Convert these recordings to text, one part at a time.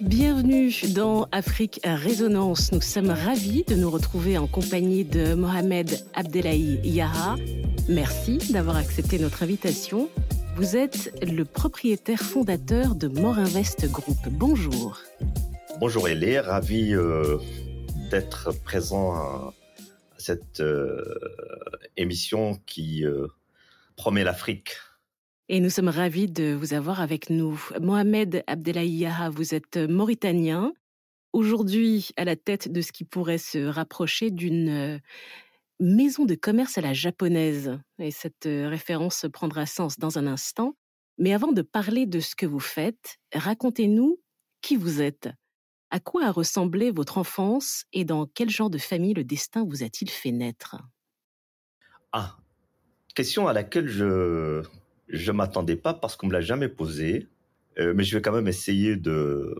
Bienvenue dans Afrique Résonance. Nous sommes ravis de nous retrouver en compagnie de Mohamed Abdelahi Yaha. Merci d'avoir accepté notre invitation. Vous êtes le propriétaire fondateur de Morinvest Group. Bonjour. Bonjour Elie, ravi euh, d'être présent cette euh, émission qui euh, promet l'Afrique et nous sommes ravis de vous avoir avec nous. Mohamed Abdelahi Yaha, vous êtes mauritanien, aujourd'hui à la tête de ce qui pourrait se rapprocher d'une euh, maison de commerce à la japonaise. Et cette référence prendra sens dans un instant. Mais avant de parler de ce que vous faites, racontez-nous qui vous êtes. À quoi a ressemblé votre enfance et dans quel genre de famille le destin vous a-t-il fait naître? Ah, question à laquelle je je m'attendais pas parce qu'on me l'a jamais posé, euh, mais je vais quand même essayer de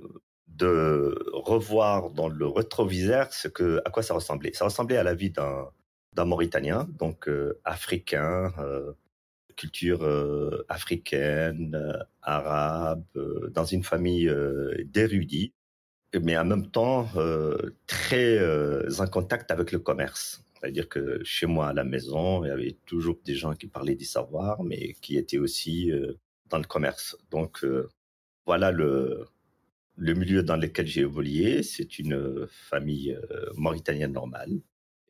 de revoir dans le rétroviseur ce que à quoi ça ressemblait. Ça ressemblait à la vie d'un d'un Mauritanien, donc euh, africain, euh, culture africaine, arabe, dans une famille d'érudits, mais en même temps très en contact avec le commerce. C'est-à-dire que chez moi à la maison, il y avait toujours des gens qui parlaient du savoir, mais qui étaient aussi euh, dans le commerce. Donc euh, voilà le, le milieu dans lequel j'ai évolué. C'est une famille euh, mauritanienne normale.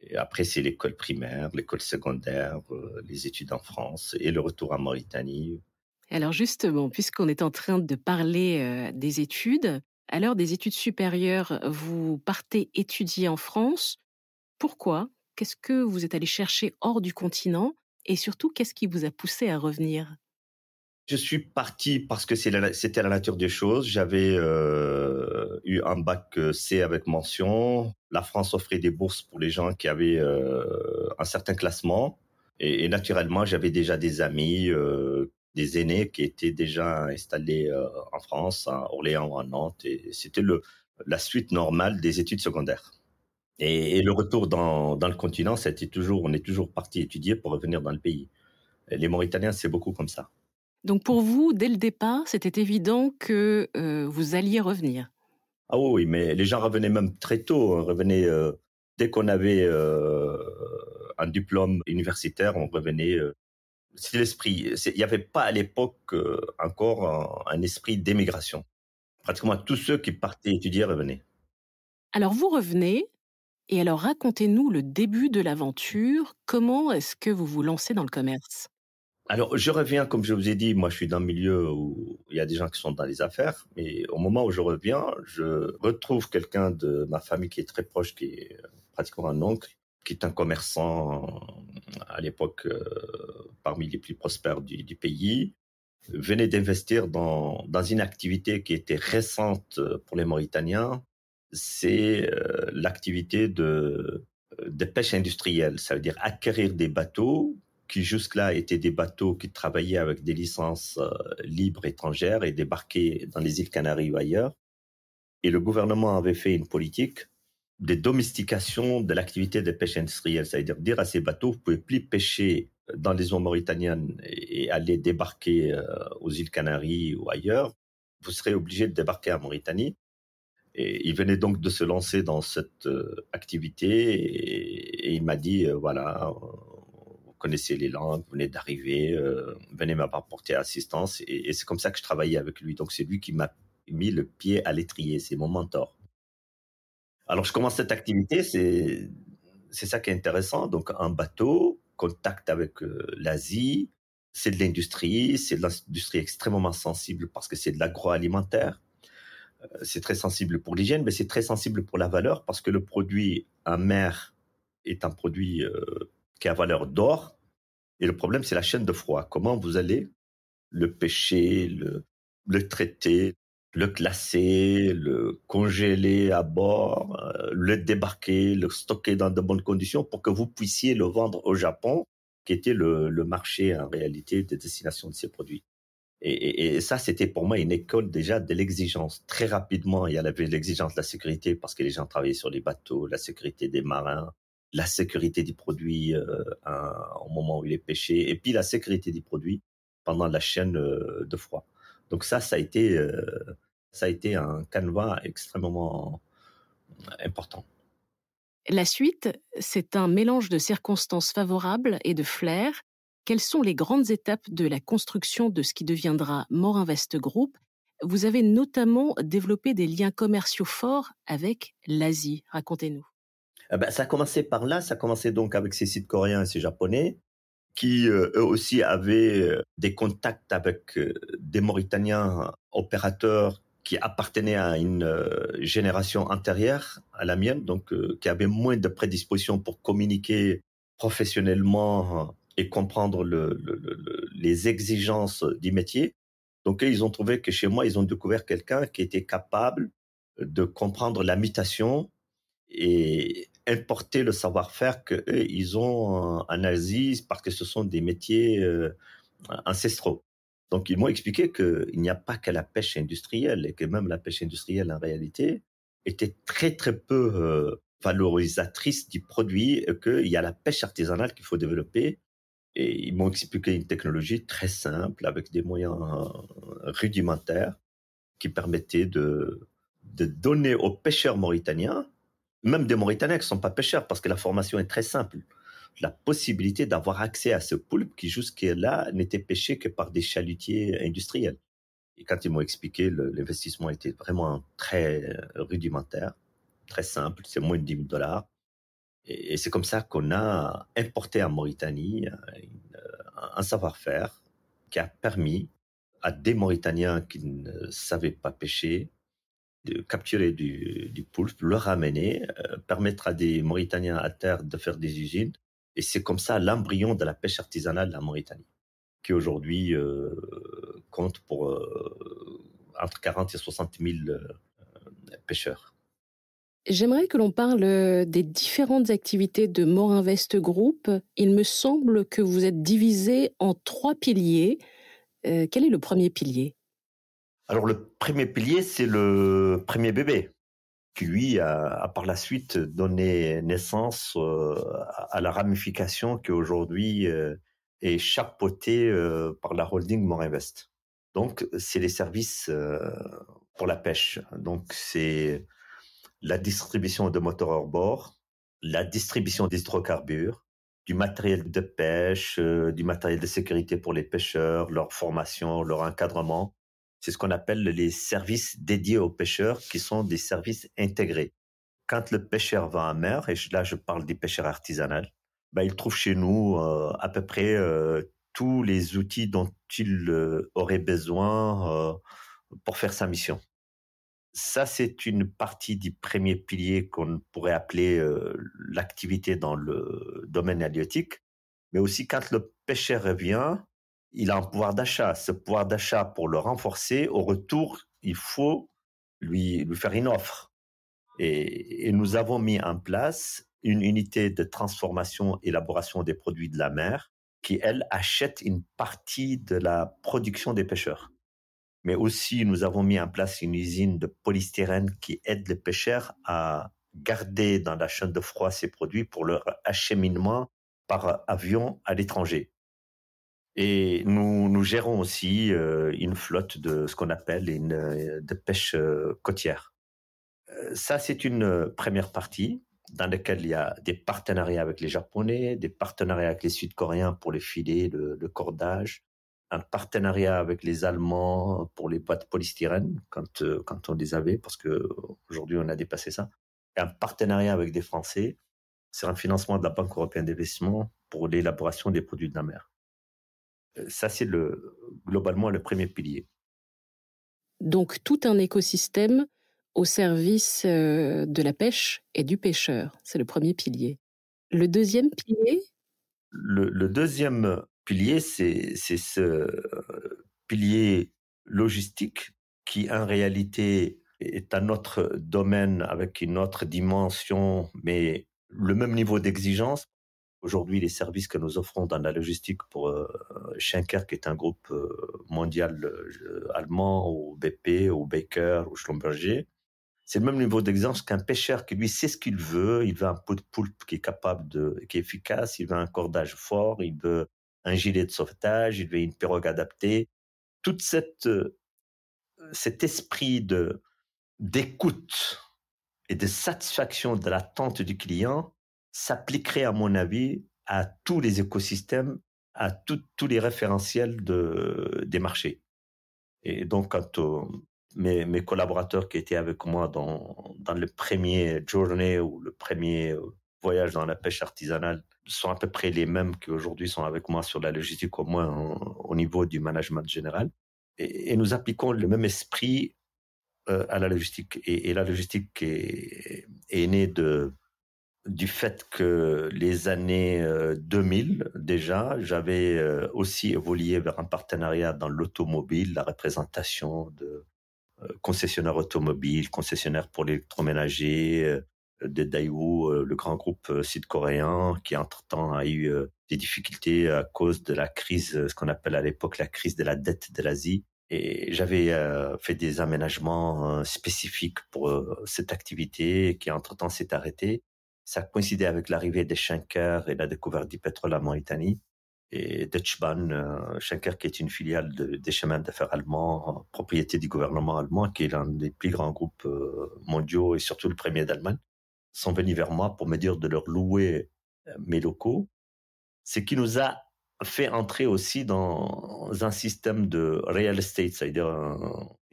Et après, c'est l'école primaire, l'école secondaire, les études en France et le retour en Mauritanie. Alors justement, puisqu'on est en train de parler des études, à l'heure des études supérieures, vous partez étudier en France. Pourquoi? Qu'est-ce que vous êtes allé chercher hors du continent? Et surtout, qu'est-ce qui vous a poussé à revenir? Je suis parti parce que c'était la nature des choses. J'avais euh, eu un bac euh, C avec mention. La France offrait des bourses pour les gens qui avaient euh, un certain classement. Et, naturellement, j'avais déjà des amis, des aînés qui étaient déjà installés en France, à Orléans à Nantes. Et c'était la suite normale des études secondaires. Et, le retour dans, dans le continent, c'était toujours, on est toujours parti étudier pour revenir dans le pays. Les Mauritaniens, c'est beaucoup comme ça. Donc pour vous, dès le départ, c'était évident que euh, vous alliez revenir. Ah oui, mais les gens revenaient même très tôt. On revenait euh, dès qu'on avait euh, un diplôme universitaire, on revenait. C'est l'esprit. Il n'y avait pas à l'époque encore un esprit d'émigration. Pratiquement tous ceux qui partaient étudier revenaient. Alors vous revenez, et alors racontez-nous le début de l'aventure. Comment est-ce que vous vous lancez dans le commerce? Alors, je reviens, comme je vous ai dit, moi, je suis dans un milieu où il y a des gens qui sont dans les affaires, mais au moment où je reviens, je retrouve quelqu'un de ma famille qui est très proche, qui est pratiquement un oncle, qui est un commerçant à l'époque euh, parmi les plus prospères du, pays, venait d'investir dans, dans une activité qui était récente pour les Mauritaniens, c'est euh, l'activité de, de pêche industrielle. Ça veut dire acquérir des bateaux qui jusque-là étaient des bateaux qui travaillaient avec des licences euh, libres étrangères et débarquer dans les îles Canaries ou ailleurs. Et le gouvernement avait fait une politique de domestication de l'activité de pêche industrielle, c'est-à-dire dire à ces bateaux, vous pouvez plus pêcher dans les eaux mauritaniennes et aller débarquer euh, aux îles Canaries ou ailleurs. Vous serez obligé de débarquer à Mauritanie. Et il venait donc de se lancer dans cette euh, activité et, il m'a dit, euh, voilà, vous connaissez les langues, vous venez d'arriver, euh, venez m'apporter assistance. Et, c'est comme ça que je travaillais avec lui. Donc c'est lui qui m'a mis le pied à l'étrier, c'est mon mentor. Alors je commence cette activité, c'est c'est ça qui est intéressant. Donc un bateau, contact avec l'Asie, c'est de l'industrie, c'est de l'industrie extrêmement sensible parce que c'est de l'agroalimentaire c'est très sensible pour l'hygiène, mais c'est très sensible pour la valeur parce que le produit en mer est un produit euh, qui a valeur d'or. Et le problème, c'est la chaîne de froid. Comment vous allez le pêcher, le, le traiter, le classer, le congeler à bord, euh, le débarquer, le stocker dans de bonnes conditions pour que vous puissiez le vendre au Japon, qui était le, le marché en réalité de destination de ces produits. Et, et, ça, c'était pour moi une école déjà de l'exigence. Très rapidement, il y avait l'exigence de la sécurité parce que les gens travaillaient sur les bateaux, la sécurité des marins, la sécurité du produit au moment où il est pêché, et puis la sécurité du produit pendant la chaîne de froid. Donc ça, ça a été, ça a été un canevas extrêmement important. La suite, c'est un mélange de circonstances favorables et de flair. Quelles sont les grandes étapes de la construction de ce qui deviendra Morinvest Group? Vous avez notamment développé des liens commerciaux forts avec l'Asie. Racontez-nous. Eh ben, ça a commencé par là, ça a commencé donc avec ces sites coréens et ces japonais qui euh, eux aussi avaient euh, des contacts avec euh, des Mauritaniens opérateurs qui appartenait à une euh, génération antérieure à la mienne, donc euh, qui avait moins de prédisposition pour communiquer professionnellement et comprendre le, les exigences du métier. Donc ils ont trouvé que chez moi, ils ont découvert quelqu'un qui était capable de comprendre la mutation et importer le savoir-faire que ils ont en Asie parce que ce sont des métiers euh, ancestraux. Donc ils m'ont expliqué qu'il n'y a pas que la pêche industrielle et que même la pêche industrielle en réalité était très très peu euh, valorisatrice du produit, qu'il y a la pêche artisanale qu'il faut développer. Et ils m'ont expliqué une technologie très simple avec des moyens euh, rudimentaires qui permettaient de, de donner aux pêcheurs mauritaniens, même des Mauritaniens qui ne sont pas pêcheurs parce que la formation est très simple, la possibilité d'avoir accès à ce poulpe qui jusque-là n'était pêché que par des chalutiers industriels. Et quand ils m'ont expliqué, l'investissement était vraiment très rudimentaire, très simple, c'est moins de 10 000 dollars. Et, c'est comme ça qu'on a importé en Mauritanie un savoir-faire qui a permis à des Mauritaniens qui ne savaient pas pêcher de capturer du, du poulpe, le ramener, euh, permettre à des Mauritaniens à terre de faire des usines et c'est comme ça l'embryon de la pêche artisanale de la Mauritanie, qui aujourd'hui euh, compte pour euh, entre 40 et 60 000 euh, pêcheurs. J'aimerais que l'on parle des différentes activités de Morinvest Group. Il me semble que vous êtes divisé en trois piliers. quel est le premier pilier? Alors le premier pilier, c'est le premier bébé qui lui a, par la suite donné naissance euh, à la ramification qui aujourd'hui euh, est chapeautée euh, par la holding Morinvest. Donc, c'est les services pour la pêche. Donc, c'est la distribution de moteurs hors bord, la distribution d'hydrocarbures, du matériel de pêche, du matériel de sécurité pour les pêcheurs, leur formation, leur encadrement, c'est ce qu'on appelle les services dédiés aux pêcheurs, qui sont des services intégrés. Quand le pêcheur va en mer, et là je parle des pêcheurs artisanaux, ben, il trouve chez nous euh, à peu près euh, tous les outils dont il euh, aurait besoin pour faire sa mission. Ça, c'est une partie du premier pilier qu'on pourrait appeler l'activité dans le domaine halieutique. Mais aussi, quand le pêcheur revient, il a un pouvoir d'achat. Ce pouvoir d'achat, pour le renforcer, au retour, il faut lui, lui faire une offre. Et, nous avons mis en place une unité de transformation, élaboration des produits de la mer, qui, elle, achète une partie de la production des pêcheurs. Mais aussi, nous avons mis en place une usine de polystyrène qui aide les pêcheurs à garder dans la chaîne de froid ces produits pour leur acheminement par avion à l'étranger. Et nous, gérons aussi euh, une flotte de ce qu'on appelle une, euh, de pêche euh, côtière. Ça, c'est une première partie dans laquelle il y a des partenariats avec les Japonais, des partenariats avec les Sud-Coréens pour les filets, le, le, cordage, un partenariat avec les Allemands pour les boîtes polystyrène quand, quand on les avait, parce que aujourd'hui on a dépassé ça, et un partenariat avec des Français, c'est un financement de la Banque européenne d'investissement pour l'élaboration des produits de la mer. Ça, c'est le, globalement le premier pilier. Donc tout un écosystème au service euh, de la pêche et du pêcheur. C'est le premier pilier. Le deuxième pilier? Le, deuxième pilier, c'est ce pilier logistique qui en réalité est un autre domaine avec une autre dimension, mais le même niveau d'exigence Aujourd'hui, les services que nous offrons dans la logistique pour euh, Schenker, qui est un groupe euh, mondial euh, allemand, ou BP, ou Baker, ou Schlumberger, c'est le même niveau d'exigence qu'un pêcheur qui lui sait ce qu'il veut. Il veut un pot de poulpe qui est capable qui est efficace. Il veut un cordage fort. Il veut un gilet de sauvetage. Il veut une pirogue adaptée. Toute cette, cet esprit d'écoute et de satisfaction de l'attente du client s'appliquerait, à mon avis, à tous les écosystèmes, à tous les référentiels de, des marchés. Et donc, quand mes, mes, collaborateurs qui étaient avec moi dans, dans le premier journée ou le premier euh, voyage dans la pêche artisanale sont à peu près les mêmes qui aujourd'hui sont avec moi sur la logistique, au moins au niveau du management général. Et, et, nous appliquons le même esprit euh, à la logistique. Et, et la logistique est, est, née de, du fait que les années 2000, euh, déjà, j'avais aussi évolué vers un partenariat dans l'automobile, la représentation de euh, concessionnaire automobile, concessionnaire pour l'électroménager, euh, de Daewoo, euh, le grand groupe sud-coréen, qui entre-temps a eu des difficultés à cause de la crise, ce qu'on appelle à l'époque la crise de la dette de l'Asie. Et j'avais fait des aménagements spécifiques pour cette activité qui entre-temps s'est arrêtée. Ça coïncidait avec l'arrivée des Schenker et la découverte du pétrole en Mauritanie et Deutsche Bahn, euh, Schenker, qui est une filiale des chemins d'affaires allemands, propriété du gouvernement allemand, qui est l'un des plus grands groupes euh, mondiaux et surtout le premier d'Allemagne, sont venus vers moi pour me dire de leur louer euh, mes locaux, ce qui nous a fait entrer aussi dans un système de real estate, c'est-à-dire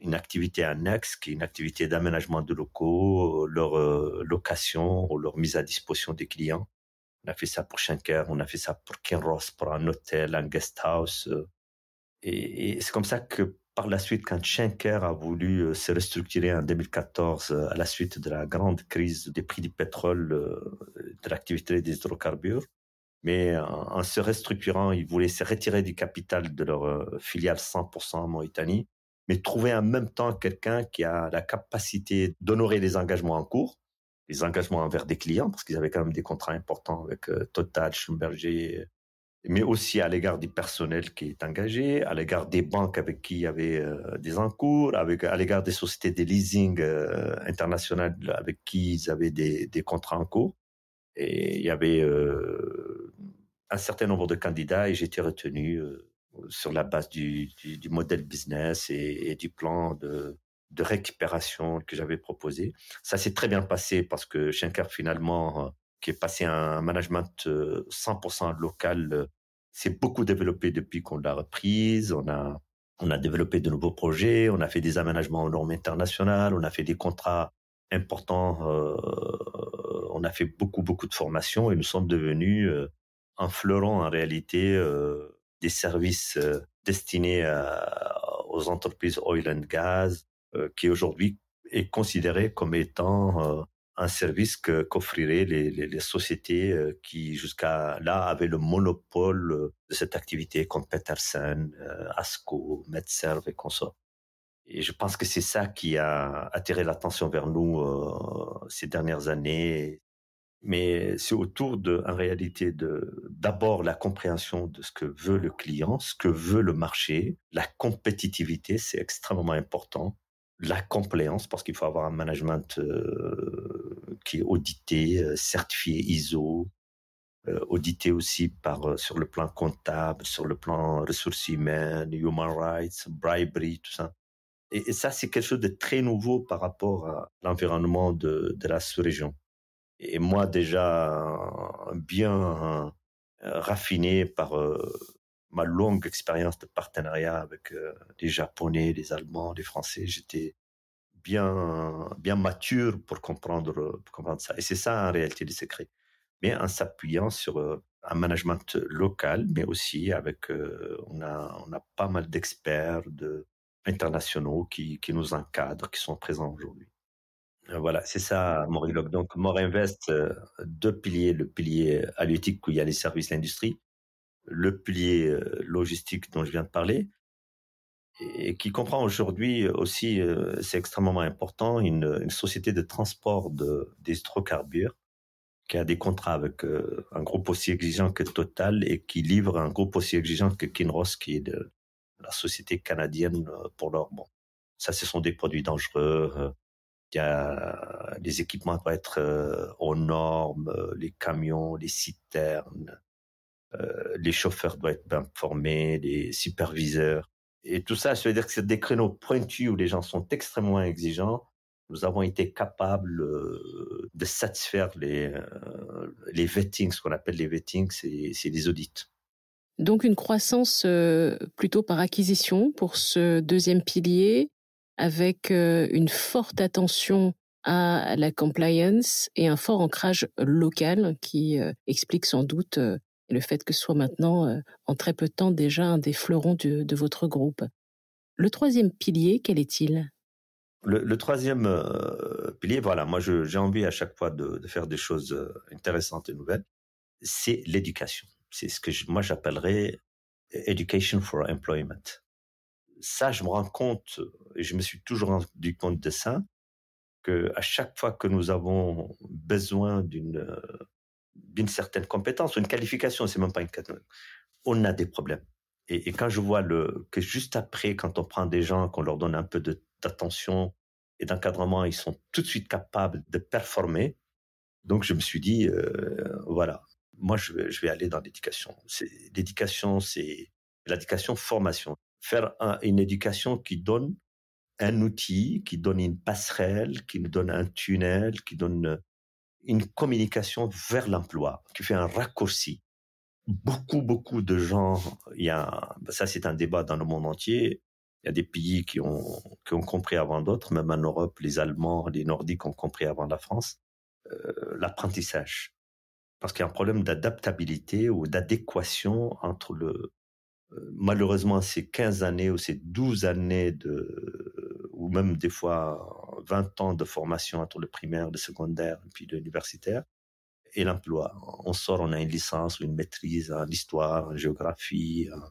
une activité annexe, qui est une activité d'aménagement de locaux, leur location ou leur mise à disposition des clients on a fait ça pour Schenker, on a fait ça pour Kinross, pour un hôtel, un guest house. Euh. Et, c'est comme ça que par la suite, quand Schenker a voulu euh, se restructurer en 2014 euh, à la suite de la grande crise des prix du pétrole, de l'activité des hydrocarbures, mais en, se restructurant, ils voulaient se retirer du capital de leur filiale 100% en Mauritanie, mais trouver en même temps quelqu'un qui a la capacité d'honorer les engagements en cours les engagements envers des clients, parce qu'ils avaient quand même des contrats importants avec euh, Total, Schlumberger, mais aussi à l'égard du personnel qui est engagé, à l'égard des banques avec qui il y avait euh, des encours, avec, à l'égard des sociétés de leasing euh, internationales avec qui ils avaient des, contrats en cours. Et il y avait un certain nombre de candidats et j'ai été retenu sur la base du, du, du modèle business et, du plan de, de récupération que j'avais proposé. Ça s'est très bien passé parce que Schenker, finalement, euh, qui est passé à un management 100% euh, local, euh, s'est beaucoup développé depuis qu'on l'a reprise. On a, on a développé de nouveaux projets, on a fait des aménagements aux normes internationales, on a fait des contrats importants, on a fait beaucoup, beaucoup de formations et nous sommes devenus un fleuron en réalité des services destinés aux entreprises oil and gas, euh, qui aujourd'hui est considéré comme étant euh, un service que qu'offriraient les, sociétés euh, qui jusqu'à là avaient le monopole de cette activité comme Petersen, Asco, MedServe et consorts. Et je pense que c'est ça qui a attiré l'attention vers nous euh, ces dernières années. Mais c'est autour de, en réalité, de d'abord la compréhension de ce que veut le client, ce que veut le marché, la compétitivité, c'est extrêmement important la compliance, parce qu'il faut avoir un management euh, qui est audité, euh, certifié ISO, audité aussi par sur le plan comptable, sur le plan ressources humaines, human rights, bribery, tout ça. Et, ça, c'est quelque chose de très nouveau par rapport à l'environnement de, de la sous-région. Et moi, déjà bien raffiné par ma longue expérience de partenariat avec euh, les Japonais, les Allemands, les Français, j'étais bien bien mature pour comprendre, comprendre ça. Et c'est ça en réalité le secret. Mais en s'appuyant sur euh, un management local, mais aussi avec euh, on a on a pas mal d'experts de internationaux qui qui nous encadrent, qui sont présents aujourd'hui. Voilà, c'est ça, Morilog. Donc, Morinvest, deux piliers. Le pilier halieutique où il y a les services, l'industrie, le pilier euh, logistique dont je viens de parler, et qui comprend aujourd'hui aussi, euh, c'est extrêmement important, une, société de transport de, des hydrocarbures qui a des contrats avec euh, un groupe aussi exigeant que Total et qui livre un groupe aussi exigeant que Kinross, qui est de, la société canadienne pour leur bon. Ça, ce sont des produits dangereux, Il y a, les équipements doivent être euh, aux normes, euh, les camions, les citernes, euh, les chauffeurs doivent être bien formés, les superviseurs. Et tout ça, ça veut dire que c'est des créneaux pointus où les gens sont extrêmement exigeants. Nous avons été capables de satisfaire les, les vettings, ce qu'on appelle les vettings, c'est les audits. Donc une croissance plutôt par acquisition pour ce deuxième pilier, avec une forte attention à la compliance et un fort ancrage local qui explique sans doute le fait que ce soit maintenant, en très peu de temps, déjà un des fleurons de, votre groupe. Le troisième pilier, quel est-il? Le, troisième pilier, voilà, moi j'ai envie à chaque fois de, faire des choses intéressantes et nouvelles, c'est l'éducation. C'est ce que moi j'appellerais education for employment ça, je me rends compte, et je me suis toujours rendu compte de ça, que à chaque fois que nous avons besoin d'une d'une certaine compétence, une qualification, c'est même pas une on a des problèmes. Et, quand je vois le que juste après, quand on prend des gens, qu'on leur donne un peu d'attention et d'encadrement, ils sont tout de suite capables de performer. Donc je me suis dit, euh, voilà, moi je vais, aller dans l'éducation. L'éducation, c'est l'éducation formation faire une éducation qui donne un outil, qui donne une passerelle, qui nous donne un tunnel, qui donne une communication vers l'emploi, qui fait un raccourci. Beaucoup, beaucoup de gens, il y a, ça c'est un débat dans le monde entier. Il y a des pays qui ont, qui ont compris avant d'autres, même en Europe, les Allemands, les Nordiques ont compris avant la France, euh, l'apprentissage. Parce qu'il y a un problème d'adaptabilité ou d'adéquation entre le, malheureusement, ces 15 années ou ces 12 années de, ou même des fois 20 ans de formation entre le primaire, le secondaire, puis l'universitaire, et l'emploi. On sort, on a une licence ou une maîtrise en histoire, en géographie, en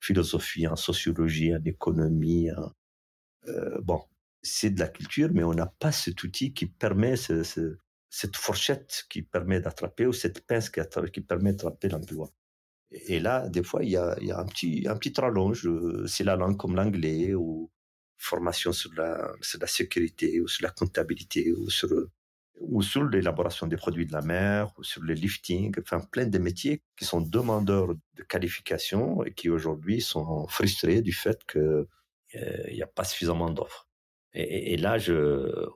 philosophie, en sociologie, en économie. Euh, bon, c'est de la culture, mais on n'a pas cet outil qui permet cette fourchette qui permet d'attraper ou cette pince qui, permet d'attraper l'emploi. Et là, des fois, il y a, un petit, un petit rallonge. Euh, c'est la langue comme l'anglais ou formation sur la, sur la sécurité ou sur la comptabilité ou sur, ou sur l'élaboration des produits de la mer ou sur le lifting. Enfin, plein de métiers qui sont demandeurs de qualification et qui aujourd'hui sont frustrés du fait que euh, il n'y a pas suffisamment d'offres. Et, là,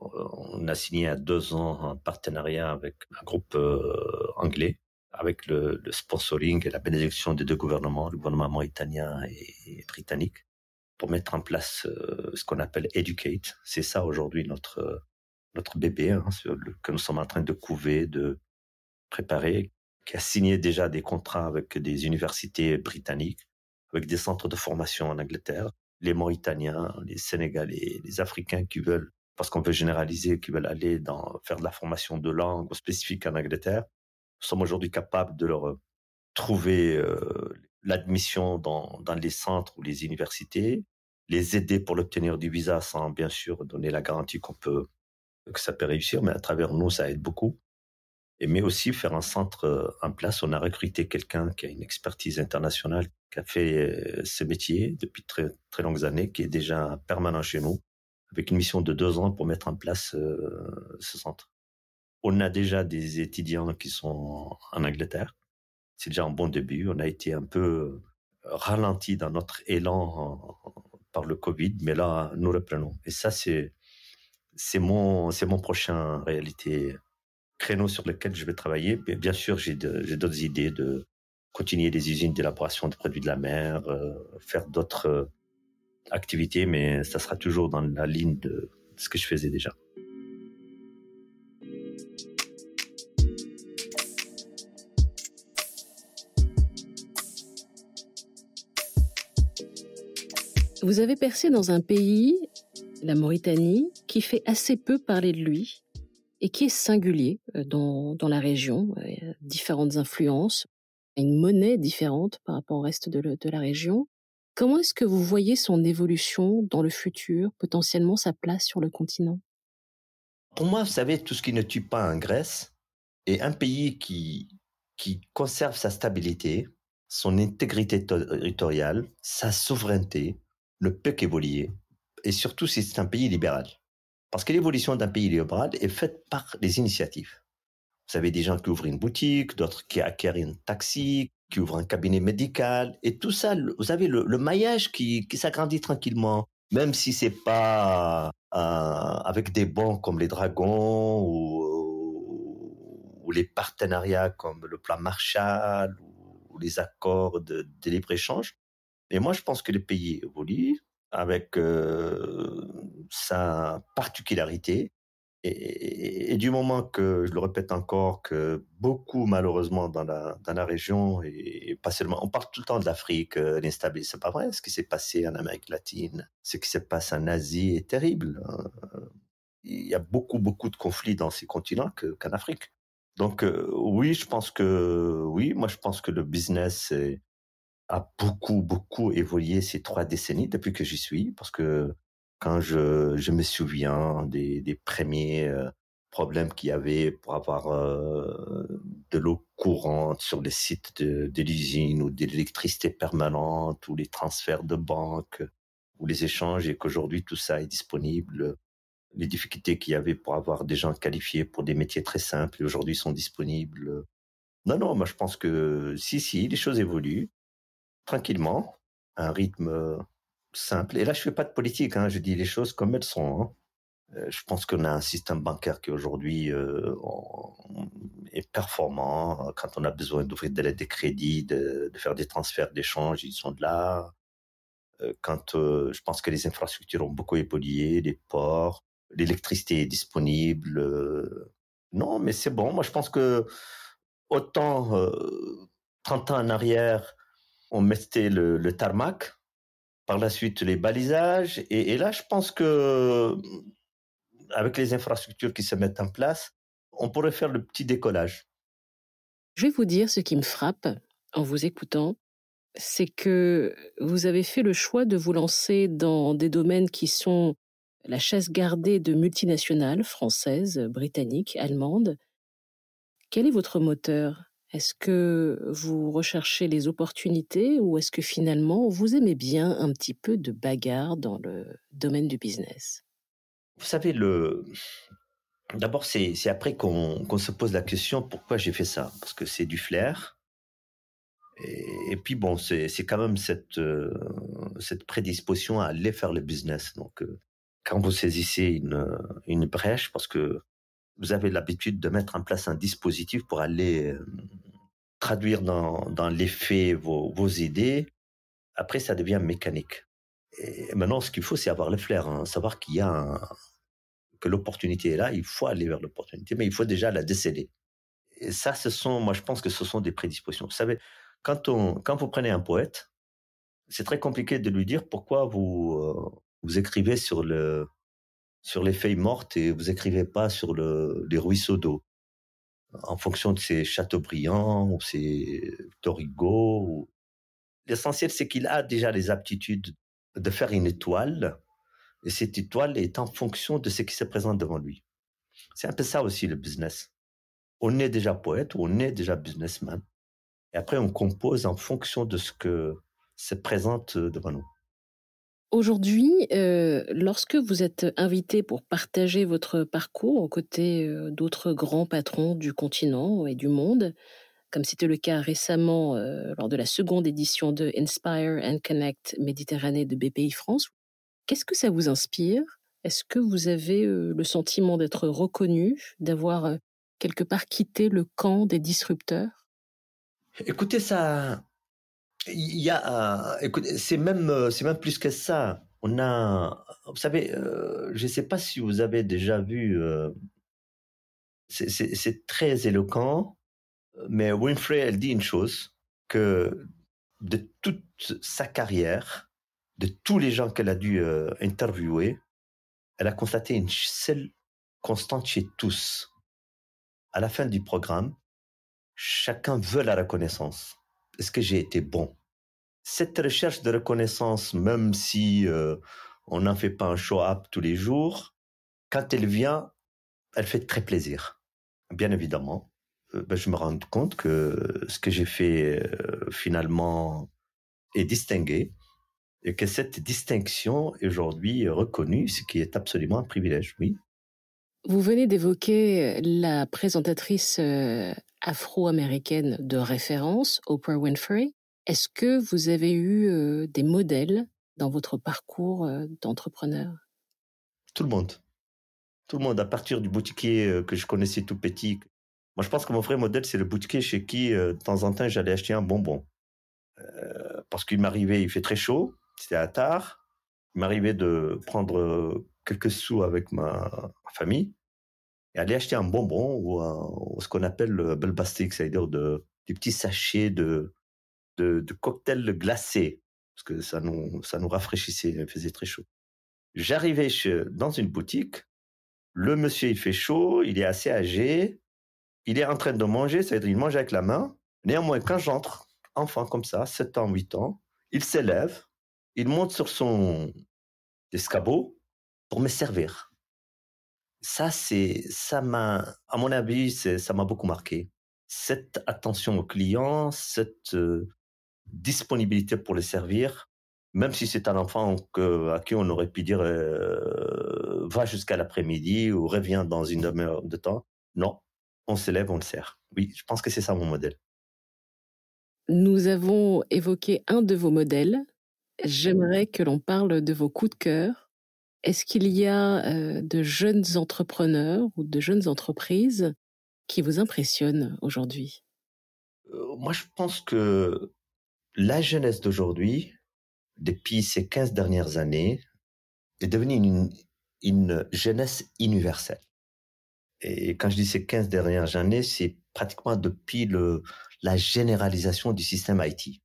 on a signé à deux ans un partenariat avec un groupe euh, anglais avec le, le, sponsoring et la bénédiction des deux gouvernements, le gouvernement mauritanien et, britannique, pour mettre en place euh, ce qu'on appelle Educate. C'est ça aujourd'hui notre notre bébé hein, que nous sommes en train de couver, de préparer, qui a signé déjà des contrats avec des universités britanniques, avec des centres de formation en Angleterre, les Mauritaniens, les Sénégalais, les Africains qui veulent, parce qu'on veut généraliser, qui veulent aller faire de la formation de langue spécifique en Angleterre, sommes aujourd'hui capables de leur trouver euh, l'admission dans, dans les centres ou les universités, les aider pour l'obtenir du visa sans bien sûr donner la garantie qu'on peut que ça peut réussir, mais à travers nous ça aide beaucoup. Mais aussi faire un centre euh, en place. On a recruté quelqu'un qui a une expertise internationale, qui a fait ce métier depuis très très longues années, qui est déjà permanent chez nous, avec une mission de deux ans pour mettre en place ce centre. On a déjà des étudiants qui sont en Angleterre. C'est déjà un bon début. On a été un peu ralenti dans notre élan par le Covid, mais là, nous reprenons. Et ça, c'est, c'est mon, c'est mon prochain réalité créneau sur lequel je vais travailler. bien sûr, j'ai, d'autres idées de continuer des usines d'élaboration de produits de la mer, euh, faire d'autres euh, activités, mais ça sera toujours dans la ligne de ce que je faisais déjà. Vous avez percé dans un pays, la Mauritanie, qui fait assez peu parler de lui et qui est singulier euh, dans, la région. A différentes influences, une monnaie différente par rapport au reste de, la région. Comment est-ce que vous voyez son évolution dans le futur, potentiellement sa place sur le continent? Pour moi, vous savez, tout ce qui ne tue pas en Grèce est un pays qui, qui conserve sa stabilité, son intégrité territoriale, sa souveraineté, ne peut qu'évoluer. Et surtout si c'est un pays libéral. Parce que l'évolution d'un pays libéral est faite par les initiatives. Vous avez des gens qui ouvrent une boutique, d'autres qui acquièrent un taxi, qui ouvrent un cabinet médical, et tout ça, vous savez, le, maillage qui, qui s'agrandit tranquillement, même si c'est pas euh, avec des banques comme les Dragons ou, les partenariats comme le plan Marshall ou, les accords de, de libre-échange. Et moi, je pense que le pays évolue avec euh, sa particularité et, du moment que, je le répète encore, que beaucoup, malheureusement, dans la, dans la région, et pas seulement, on parle tout le temps de l'Afrique, euh, l'instabilité, c'est pas vrai. Ce qui s'est passé en Amérique latine, ce qui se passe en Asie est terrible. Hein. Il y a beaucoup, beaucoup de conflits dans ces continents qu'en Afrique. Donc, euh, oui, je pense que, oui, moi, je pense que le business a beaucoup, beaucoup évolué ces trois décennies depuis que j'y suis, parce que quand je, me souviens des, premiers euh, problèmes qu'il y avait pour avoir euh, de l'eau courante sur les sites de, l'usine ou de l'électricité permanente ou les transferts de banques ou les échanges et qu'aujourd'hui tout ça est disponible. Les difficultés qu'il y avait pour avoir des gens qualifiés pour des métiers très simples et aujourd'hui sont disponibles. Non, non, moi je pense que si, si, les choses évoluent tranquillement, à un rythme simple. Et là, je fais pas de politique, hein, je dis les choses comme elles sont. Hein. Euh, je pense qu'on a un système bancaire qui aujourd'hui euh, est performant. Quand on a besoin d'ouvrir des crédits, de, de, faire des transferts d'échanges, ils sont là. Euh, quand je pense que les infrastructures ont beaucoup évolué, les ports, l'électricité est disponible. Non, mais c'est bon. Moi, je pense que autant 30 ans en arrière, on mettait le tarmac, par la suite les balisages. Et, là, je pense que avec les infrastructures qui se mettent en place, on pourrait faire le petit décollage. Je vais vous dire ce qui me frappe en vous écoutant, c'est que vous avez fait le choix de vous lancer dans des domaines qui sont la chasse gardée de multinationales françaises, britanniques, allemandes. Quel est votre moteur? Est-ce que vous recherchez les opportunités ou est-ce que finalement vous aimez bien un petit peu de bagarre dans le domaine du business? Vous savez, le... d'abord c'est après qu'on se pose la question pourquoi j'ai fait ça? Parce que c'est du flair. Et, puis bon, c'est quand même cette, euh, cette prédisposition à aller faire le business. Donc euh, quand vous saisissez une, une brèche, parce que vous avez l'habitude de mettre en place un dispositif pour aller euh, traduire dans, dans les faits vos, vos, idées. Après, ça devient mécanique. Et maintenant, ce qu'il faut, c'est avoir le flair, hein, savoir qu'il y a que l'opportunité est là. Il faut aller vers l'opportunité, mais il faut déjà la décéder. Et ça, ce sont, moi, je pense que ce sont des prédispositions. Vous savez, quand on, quand vous prenez un poète, c'est très compliqué de lui dire pourquoi vous, euh, vous écrivez sur le, sur les feuilles mortes et vous écrivez pas sur le, les ruisseaux d'eau. En fonction de ces Chateaubriand ou ces Torigo. L'essentiel, c'est qu'il a déjà les aptitudes de faire une étoile et cette étoile est en fonction de ce qui se présente devant lui. C'est un peu ça aussi le business. On est déjà poète ou on est déjà businessman. Et après, on compose en fonction de ce que se présente devant nous. Aujourd'hui, euh, lorsque vous êtes invité pour partager votre parcours aux côtés euh, d'autres grands patrons du continent et du monde, comme c'était le cas récemment euh, lors de la seconde édition de Inspire and Connect Méditerranée de BPI France, qu'est-ce que ça vous inspire? Est-ce que vous avez le sentiment d'être reconnu, d'avoir quelque part quitté le camp des disrupteurs? Écoutez, ça, il y a, écoutez, c'est même, euh, c'est même plus que ça. On a, vous savez, euh, je ne sais pas si vous avez déjà vu, euh, c'est très éloquent, mais Winfrey, elle dit une chose, que de toute sa carrière, de tous les gens qu'elle a dû interviewer, elle a constaté une seule constante chez tous. À la fin du programme, chacun veut la reconnaissance est-ce que j'ai été bon? Cette recherche de reconnaissance, même si euh, on n'en fait pas un show-up tous les jours, quand elle vient, elle fait très plaisir. Bien évidemment, euh, ben, je me rends compte que ce que j'ai fait euh, finalement est distingué et que cette distinction est aujourd'hui reconnue, ce qui est absolument un privilège, oui. Vous venez d'évoquer la présentatrice euh, afro-américaine de référence, Oprah Winfrey. Est-ce que vous avez eu euh, des modèles dans votre parcours euh, d'entrepreneur? Tout le monde. Tout le monde, à partir du boutiquier que je connaissais tout petit. Moi, je pense que mon vrai modèle, c'est le boutiquier chez qui, de temps en temps, j'allais acheter un bonbon. parce qu'il m'arrivait, il fait très chaud, c'était à tard. Il m'arrivait de prendre quelques sous avec ma, famille et aller acheter un bonbon ou, ce qu'on appelle le belbastic, c'est-à-dire de, des petits sachets de, de, de cocktails glacés, parce que ça nous, ça nous rafraîchissait, il faisait très chaud. J'arrivais dans une boutique, le monsieur il fait chaud, il est assez âgé, il est en train de manger, c'est-à-dire il mange avec la main. Néanmoins, quand j'entre, enfant comme ça, 7 ans, 8 ans, il s'élève, il monte sur son escabeau, pour me servir. Ça, c'est, ça m'a, à mon avis, ça m'a beaucoup marqué. Cette attention au client, cette euh, disponibilité pour les servir, même si c'est un enfant à qui on aurait pu dire euh, va jusqu'à l'après-midi ou reviens dans une demi-heure de temps. Non, on s'élève, on le sert. Oui, je pense que c'est ça mon modèle. Nous avons évoqué un de vos modèles. J'aimerais que l'on parle de vos coups de cœur est-ce qu'il y a de jeunes entrepreneurs ou de jeunes entreprises qui vous impressionnent aujourd'hui? Moi, je pense que la jeunesse d'aujourd'hui, depuis ces 15 dernières années, est devenue une, une jeunesse universelle. Et quand je dis ces 15 dernières années, c'est pratiquement depuis la généralisation du système IT.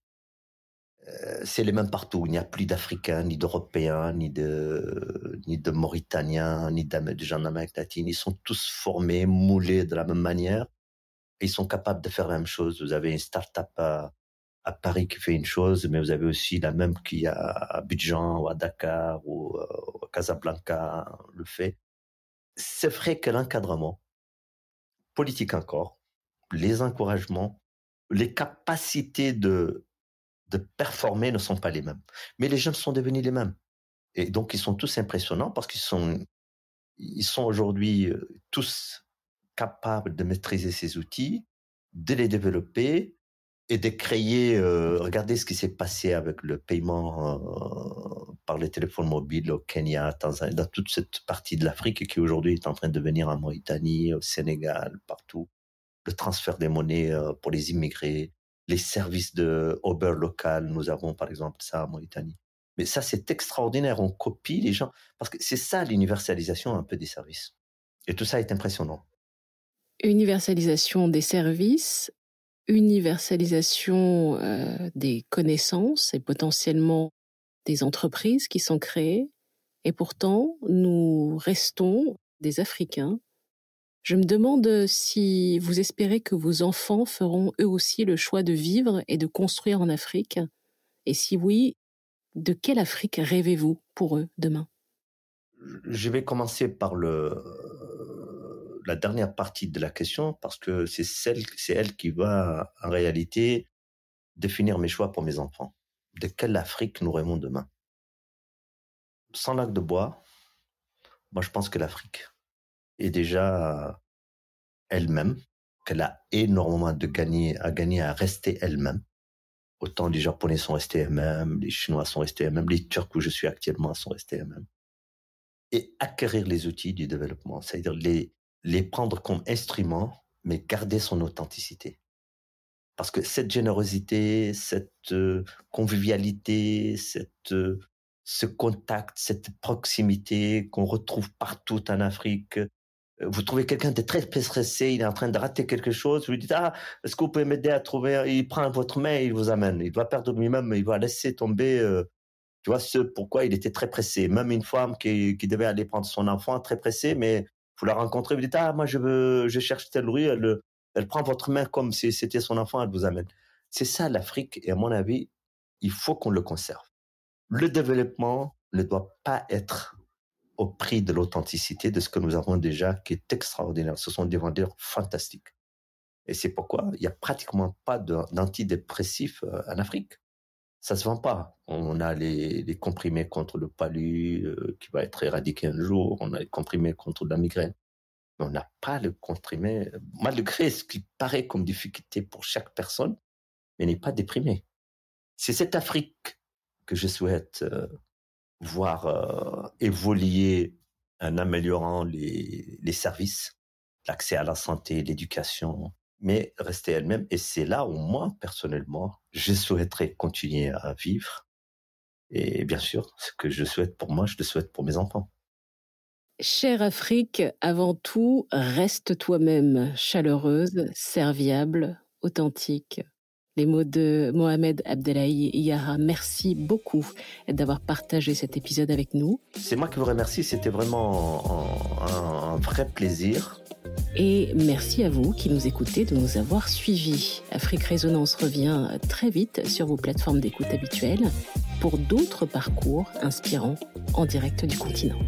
Euh, c'est les mêmes partout. Il n'y a plus d'Africains, ni d'Européens, ni de, ni de Mauritaniens, ni de gens d'Amérique latine. Ils sont tous formés, moulés de la même manière. Ils sont capables de faire la même chose. Vous avez une start-up à, à Paris qui fait une chose, mais vous avez aussi la même qui à Abidjan ou à Dakar ou à euh, Casablanca le fait. C'est vrai que l'encadrement, politique encore, les encouragements, les capacités de de performer ne sont pas les mêmes. Mais les jeunes sont devenus les mêmes. Et donc, ils sont tous impressionnants parce qu'ils sont, ils sont aujourd'hui euh, tous capables de maîtriser ces outils, de les développer et de créer. Euh, regardez ce qui s'est passé avec le paiement euh, par les téléphones mobiles au Kenya, Tanzanie, dans toute cette partie de l'Afrique qui aujourd'hui est en train de devenir en Mauritanie, au Sénégal, partout. Le transfert des monnaies pour les immigrés, les services de Uber local, nous avons par exemple ça en Mauritanie. Mais ça, c'est extraordinaire. On copie les gens parce que c'est ça l'universalisation un peu des services. Et tout ça est impressionnant. Universalisation des services, universalisation euh, des connaissances et potentiellement des entreprises qui sont créées. Et pourtant, nous restons des Africains je me demande si vous espérez que vos enfants feront eux aussi le choix de vivre et de construire en Afrique. Et si oui, de quelle Afrique rêvez-vous pour eux demain? Je vais commencer par le, la dernière partie de la question parce que c'est c'est elle qui va en réalité définir mes choix pour mes enfants. De quelle Afrique nous rêvons demain? Sans lac de bois, moi je pense que l'Afrique est déjà elle-même, qu'elle a énormément de gagner, à gagner à rester elle-même. Autant les Japonais sont restés eux-mêmes, les Chinois sont restés eux-mêmes, les Turcs où je suis actuellement sont restés eux-mêmes. Et acquérir les outils du développement, c'est-à-dire les, les prendre comme instruments, mais garder son authenticité. Parce que cette générosité, cette convivialité, cette, ce contact, cette proximité qu'on retrouve partout en Afrique, vous trouvez quelqu'un de très stressé, il est en train de rater quelque chose, vous lui dites ah est-ce que vous pouvez m'aider à trouver Il prend votre main, il vous amène. Il va perdre lui-même, il va laisser tomber. Euh, tu vois ce pourquoi il était très pressé. Même une femme qui, qui devait aller prendre son enfant très pressée, mais vous la rencontrez, vous dites ah moi je veux, je cherche telle rue, elle, elle prend votre main comme si c'était son enfant, elle vous amène. C'est ça l'Afrique et à mon avis, il faut qu'on le conserve. Le développement ne doit pas être au prix de l'authenticité de ce que nous avons déjà, qui est extraordinaire. Ce sont des vendeurs fantastiques. Et c'est pourquoi il n'y a pratiquement pas d'antidépressifs euh, en Afrique. Ça se vend pas. On a les, comprimés contre le palu euh, qui va être éradiqué un jour. On a les comprimés contre la migraine. mais on n'a pas le comprimé, malgré ce qui paraît comme difficulté pour chaque personne, mais n'est pas déprimé. C'est cette Afrique que je souhaite euh, voir euh, évoluer en améliorant les, les services, l'accès à la santé, l'éducation, mais rester elle-même. Et c'est là où moi, personnellement, je souhaiterais continuer à vivre. Et bien sûr, ce que je souhaite pour moi, je le souhaite pour mes enfants. Chère Afrique, avant tout, reste toi-même chaleureuse, serviable, authentique. Les mots de Mohamed Abdelahi Yara, merci beaucoup d'avoir partagé cet épisode avec nous. C'est moi qui vous remercie, c'était vraiment un, un, vrai plaisir. Et merci à vous qui nous écoutez de nous avoir suivis. Afrique Résonance revient très vite sur vos plateformes d'écoute habituelles pour d'autres parcours inspirants en direct du continent.